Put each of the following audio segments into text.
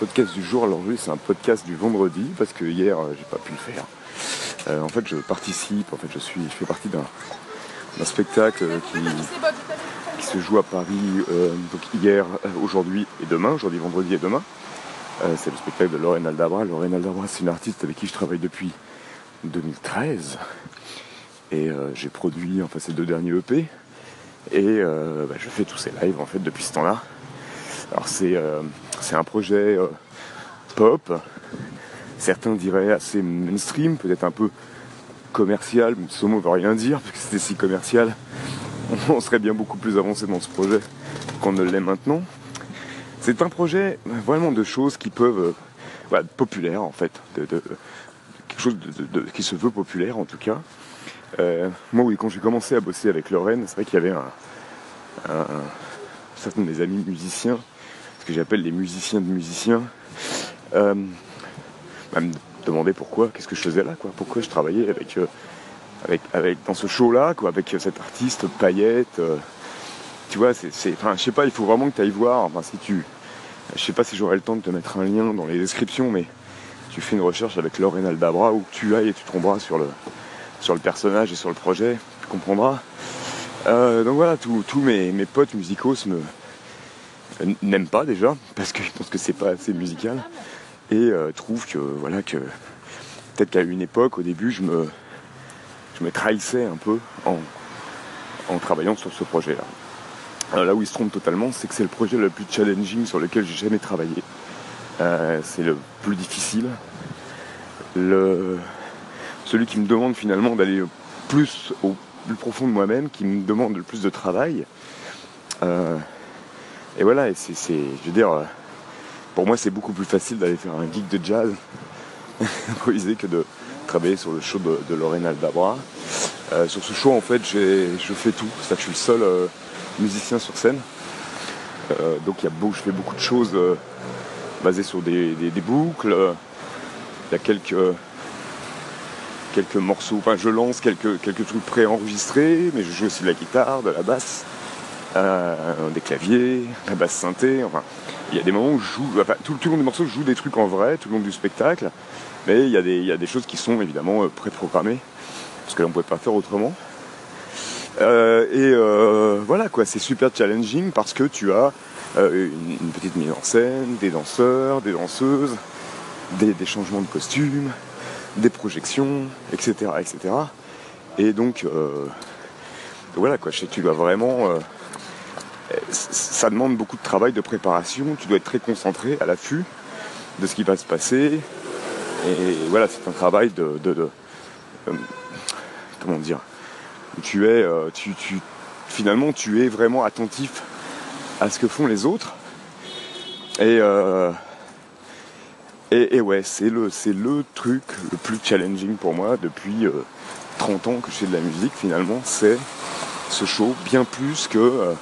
podcast du jour. Alors oui, c'est un podcast du vendredi parce que hier euh, j'ai pas pu le faire. Euh, en fait, je participe. En fait, je suis, je fais partie d'un, spectacle qui, se joue à Paris. Euh, donc hier, aujourd'hui et demain. Aujourd'hui, vendredi et demain. c'est le spectacle de Lorraine Aldabra. Lorraine Aldabra, c'est une artiste avec qui je travaille depuis 2013 et j'ai produit enfin ces deux derniers EP et bah, je fais tous ces lives en fait depuis ce temps-là. Alors c'est c'est un projet euh, pop, certains diraient assez mainstream, peut-être un peu commercial, mais ce mot ne veut rien dire, parce que c'était si commercial, on serait bien beaucoup plus avancé dans ce projet qu'on ne l'est maintenant. C'est un projet vraiment de choses qui peuvent, euh, populaires en fait, de, quelque chose qui se veut populaire en tout cas. Euh, moi oui, quand j'ai commencé à bosser avec Lorraine, c'est vrai qu'il y avait un, un, certains de mes amis musiciens que j'appelle les musiciens de musiciens, euh, me demander pourquoi, qu'est-ce que je faisais là, quoi, pourquoi je travaillais avec, euh, avec, dans ce show-là, quoi, avec cet artiste paillette. Euh, tu vois, c'est, je sais pas, il faut vraiment que tu ailles voir. Enfin, si tu, je sais pas si j'aurai le temps de te mettre un lien dans les descriptions, mais tu fais une recherche avec Lorraine Aldabra où tu ailles et tu tomberas sur le, personnage et sur le projet, tu comprendras. donc voilà, tous mes, potes musicaux me, n'aime pas déjà, parce que je pense que c'est pas assez musical, et euh, trouve que voilà que peut-être qu'à une époque, au début, je me, je me trahissais un peu en, en travaillant sur ce projet-là. là où il se trompe totalement, c'est que c'est le projet le plus challenging sur lequel j'ai jamais travaillé. Euh, c'est le plus difficile. Le, celui qui me demande finalement d'aller plus au plus profond de moi-même, qui me demande le plus de travail. Euh, et voilà, et c'est, je veux dire, euh, pour moi c'est beaucoup plus facile d'aller faire un geek de jazz improvisé que de travailler sur le show de, de Lorraine Aldabra. Euh, sur ce show en fait je fais tout, c'est-à-dire que je suis le seul euh, musicien sur scène. donc y a beau, je fais beaucoup de choses basées sur des, boucles. Il y a quelques, quelques morceaux, enfin je lance quelques, quelques trucs préenregistrés, mais je joue aussi de la guitare, de la basse. Euh, des claviers, la basse synthé, enfin, il y a des moments où je joue, tout, le long des morceaux, je joue des trucs en vrai, tout le long du spectacle, mais il y a des, choses qui sont évidemment euh, pré-programmées, parce que l'on ne pouvait pas faire autrement. Euh, et voilà quoi, c'est super challenging parce que tu as une, petite mise en scène, des danseurs, des danseuses, des, changements de costumes, des projections, etc. etc. Et donc, voilà quoi, tu dois vraiment ça demande beaucoup de travail, de préparation. Tu dois être très concentré à l'affût de ce qui va se passer. Et voilà, c'est un travail de, euh, comment dire tu es, euh, tu, finalement, tu es vraiment attentif à ce que font les autres. Et, euh, et, ouais, c'est le, c'est le truc le plus challenging pour moi depuis 30 ans que je fais de la musique. Finalement, c'est ce show bien plus que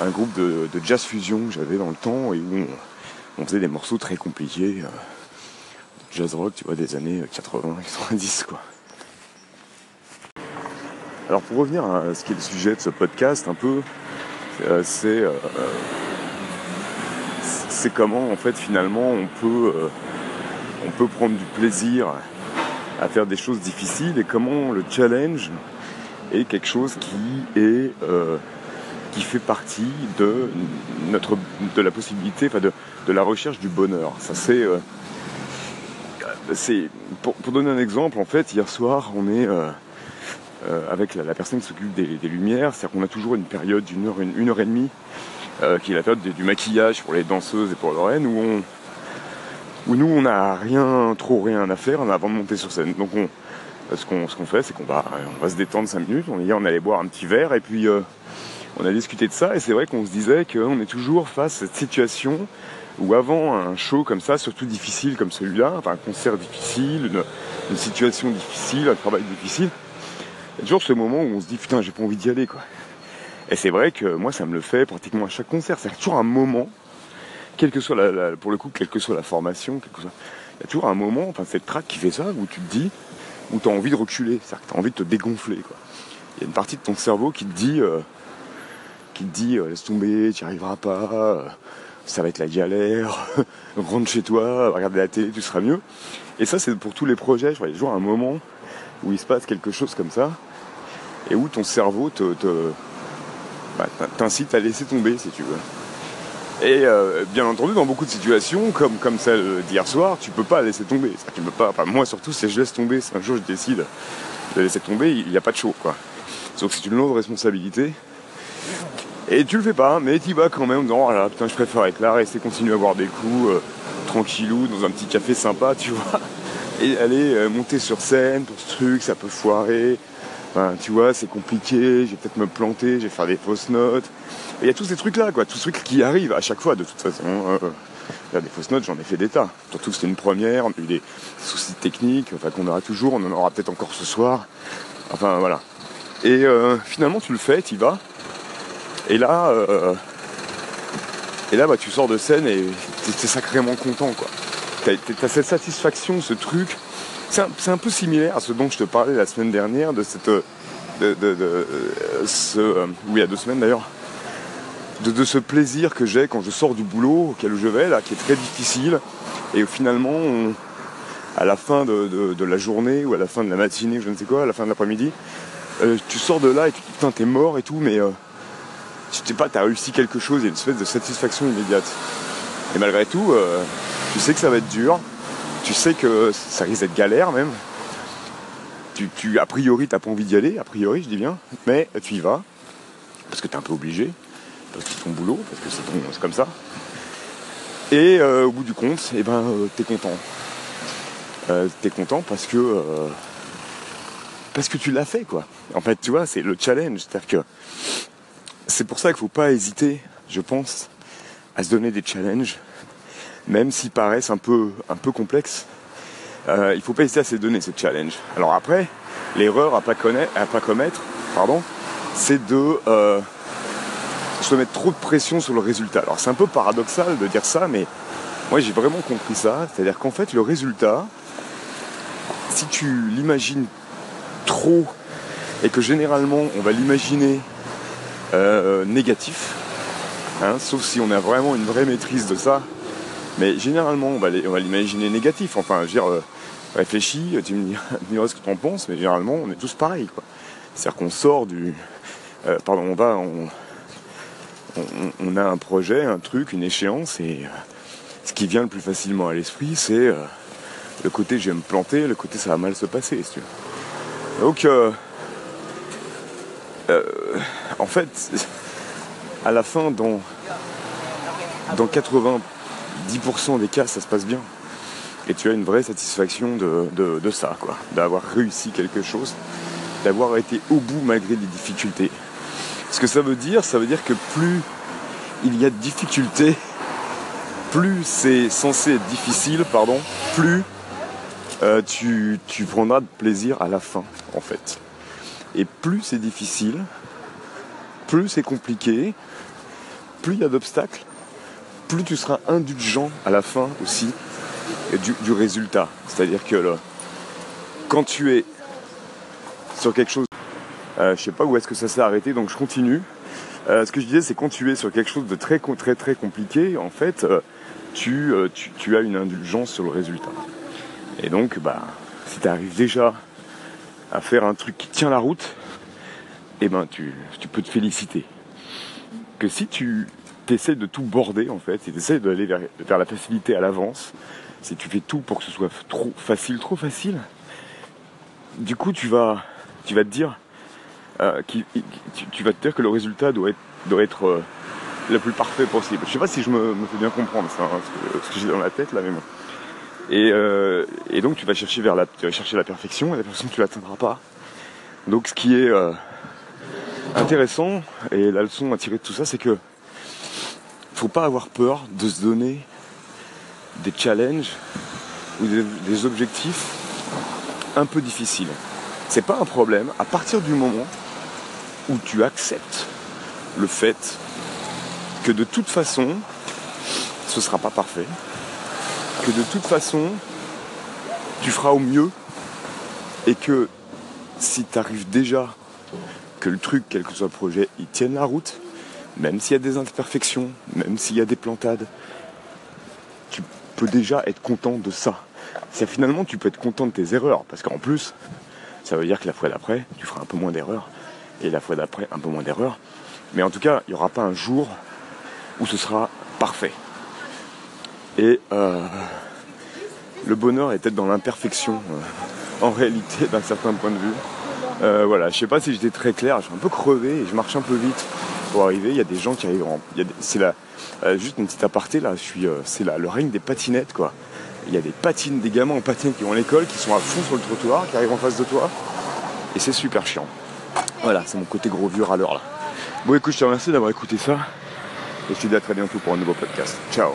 un groupe de, jazz fusion que j'avais dans le temps et où on, faisait des morceaux très compliqués, euh, jazz rock, tu vois, des années 80, 90, quoi. Alors pour revenir à ce qui est le sujet de ce podcast, un peu, euh, c'est euh, c'est comment en fait finalement on peut on peut prendre du plaisir à faire des choses difficiles et comment le challenge est quelque chose qui est qui fait partie de notre de la possibilité, enfin de, de la recherche du bonheur. Ça c'est euh, c'est pour, donner un exemple, en fait, hier soir, on est euh, euh, avec la, personne qui s'occupe des, lumières, c'est-à-dire qu'on a toujours une période d'une heure, une, heure et demie, qui est la période du maquillage pour les danseuses et pour Lorraine, où où nous on n'a rien trop rien à faire avant de monter sur scène. Donc on ce qu'on ce qu'on fait, c'est qu'on va on va se détendre 5 minutes. On hier on allait boire un petit verre et puis on a discuté de ça et c'est vrai qu'on se disait qu'on est toujours face à cette situation où avant un show comme ça, surtout difficile comme celui-là, enfin un concert difficile, une, situation difficile, un travail difficile, il y a toujours ce moment où on se dit putain j'ai pas envie d'y aller quoi. Et c'est vrai que moi ça me le fait pratiquement à chaque concert, c'est toujours un moment, quelle que soit la, pour le coup, quelle que soit la formation, il y a toujours un moment, enfin cette track qui fait ça, où tu te dis, où tu as envie de reculer, c'est-à-dire que tu as envie de te dégonfler quoi. Il y a une partie de ton cerveau qui te dit euh, qui te dit euh, laisse tomber, tu n'y arriveras pas, ça va être la galère, rentre chez toi, regarde la télé, tu seras mieux. Et ça, c'est pour tous les projets. Je vois, il y a toujours un moment où il se passe quelque chose comme ça, et où ton cerveau te, bah, t'incite à laisser tomber, si tu veux. Et euh, bien entendu, dans beaucoup de situations, comme, comme celle d'hier soir, tu peux pas laisser tomber. Tu peux pas, moi surtout, si je laisse tomber, si un jour je décide de laisser tomber, il n'y a pas de chaud, quoi. Sauf que c'est une lourde responsabilité. Et tu le fais pas, mais tu vas quand même Non, ah putain, je préfère être là, rester continuer à boire des coups, euh, tranquillou, dans un petit café sympa, tu vois. Et aller euh, monter sur scène pour ce truc, ça peut foirer. Enfin, tu vois, c'est compliqué, je vais peut-être me planter, je vais faire des fausses notes. Il y a tous ces trucs-là, quoi, tous ces trucs qui arrivent à chaque fois, de toute façon. Hein. des fausses notes, j'en ai fait des tas. Surtout que c'était une première, on a eu des soucis techniques, enfin qu'on aura toujours, on en aura peut-être encore ce soir. Enfin voilà. Et euh, finalement, tu le fais, tu y vas. Et là, euh, et là bah, tu sors de scène et t'es sacrément content. quoi. T'as cette satisfaction, ce truc. C'est un, peu similaire à ce dont je te parlais la semaine dernière, de cette. De, de, ce, oui, il y a deux semaines d'ailleurs, de, ce plaisir que j'ai quand je sors du boulot auquel je vais, là, qui est très difficile, et finalement, à la fin de, la journée, ou à la fin de la matinée, je ne sais quoi, à la fin de l'après-midi, euh, tu sors de là et tu te dis putain t'es mort et tout, mais euh, tu sais pas, t'as réussi quelque chose, il y a une espèce de satisfaction immédiate. Et malgré tout, euh, tu sais que ça va être dur, tu sais que ça risque d'être galère même. Tu, tu, a priori, t'as pas envie d'y aller, a priori, je dis bien, mais tu y vas, parce que t'es un peu obligé, parce que c'est ton boulot, parce que c'est comme ça. Et au bout du compte, eh ben, t'es content. t'es content parce que parce que tu l'as fait quoi. En fait, tu vois, c'est le challenge, c'est-à-dire que c'est pour ça qu'il faut pas hésiter, je pense, à se donner des challenges, même s'ils paraissent un peu complexes. Euh, il faut pas hésiter à se donner ces challenges. Alors après, l'erreur à pas pas commettre, pardon, c'est de euh, se mettre trop de pression sur le résultat. Alors c'est un peu paradoxal de dire ça, mais moi j'ai vraiment compris ça. C'est-à-dire qu'en fait le résultat, si tu l'imagines trop et que généralement on va l'imaginer euh, négatif, hein, sauf si on a vraiment une vraie maîtrise de ça. Mais généralement on va l'imaginer négatif. Enfin, je veux dire, euh, réfléchis, tu me diras ce que tu en penses, mais généralement on est tous pareils. C'est-à-dire qu'on sort du. Euh, pardon, on va. On, a un projet, un truc, une échéance, et ce qui vient le plus facilement à l'esprit, c'est le côté je vais me planter, le côté ça va mal se passer, tu veux. Donc, euh, euh, en fait, à la fin, dans, dans 90% des cas, ça se passe bien. Et tu as une vraie satisfaction de, ça, quoi. D'avoir réussi quelque chose, d'avoir été au bout malgré les difficultés. Ce que ça veut dire, ça veut dire que plus il y a de difficultés, plus c'est censé être difficile, pardon, plus euh, tu, prendras de plaisir à la fin, en fait. Et plus c'est difficile, plus c'est compliqué, plus il y a d'obstacles, plus tu seras indulgent à la fin aussi du, résultat. C'est-à-dire que quand tu es sur quelque chose, euh, je sais pas où est-ce que ça s'est arrêté, donc je continue. Euh, ce que je disais, c'est quand tu es sur quelque chose de très très très compliqué, en fait, tu, tu as une indulgence sur le résultat. Et donc, bah, si tu arrives déjà à faire un truc qui tient la route, eh ben tu, peux te féliciter. Que si tu essaies de tout border en fait, si tu essaies d'aller vers, la facilité à l'avance, si tu fais tout pour que ce soit trop facile, trop facile, du coup tu vas, tu vas te dire, euh, que le résultat doit être, euh, le plus parfait possible. Je sais pas si je me, fais bien comprendre ça, hein, ce que, j'ai dans la tête là, mais bon. Euh, et, donc tu vas chercher vers la, chercher la perfection et la perfection tu l'atteindras pas. Donc ce qui est euh, intéressant et la leçon à tirer de tout ça, c'est que faut pas avoir peur de se donner des challenges ou des, objectifs un peu difficiles. C'est pas un problème à partir du moment où tu acceptes le fait que de toute façon, ce sera pas parfait, que de toute façon, tu feras au mieux et que si tu arrives déjà le truc, quel que soit le projet, il tienne la route, même s'il y a des imperfections, même s'il y a des plantades, tu peux déjà être content de ça. C'est finalement tu peux être content de tes erreurs, parce qu'en plus, ça veut dire que la fois d'après, tu feras un peu moins d'erreurs, et la fois d'après, un peu moins d'erreurs. Mais en tout cas, il n'y aura pas un jour où ce sera parfait. Et euh, le bonheur est peut-être dans l'imperfection, euh, en réalité, d'un certain point de vue. Euh, voilà, je sais pas si j'étais très clair, je suis un peu crevé et je marche un peu vite pour arriver. Il y a des gens qui arrivent en. C'est là, juste une petite aparté là, suis, c'est là le règne des patinettes quoi. Il y a des patines, des gamins en patines qui vont à l'école, qui sont à fond sur le trottoir, qui arrivent en face de toi. Et c'est super chiant. Voilà, c'est mon côté gros vieux râleur là. Bon écoute, je te remercie d'avoir écouté ça. Et je te dis à très bientôt pour un nouveau podcast. Ciao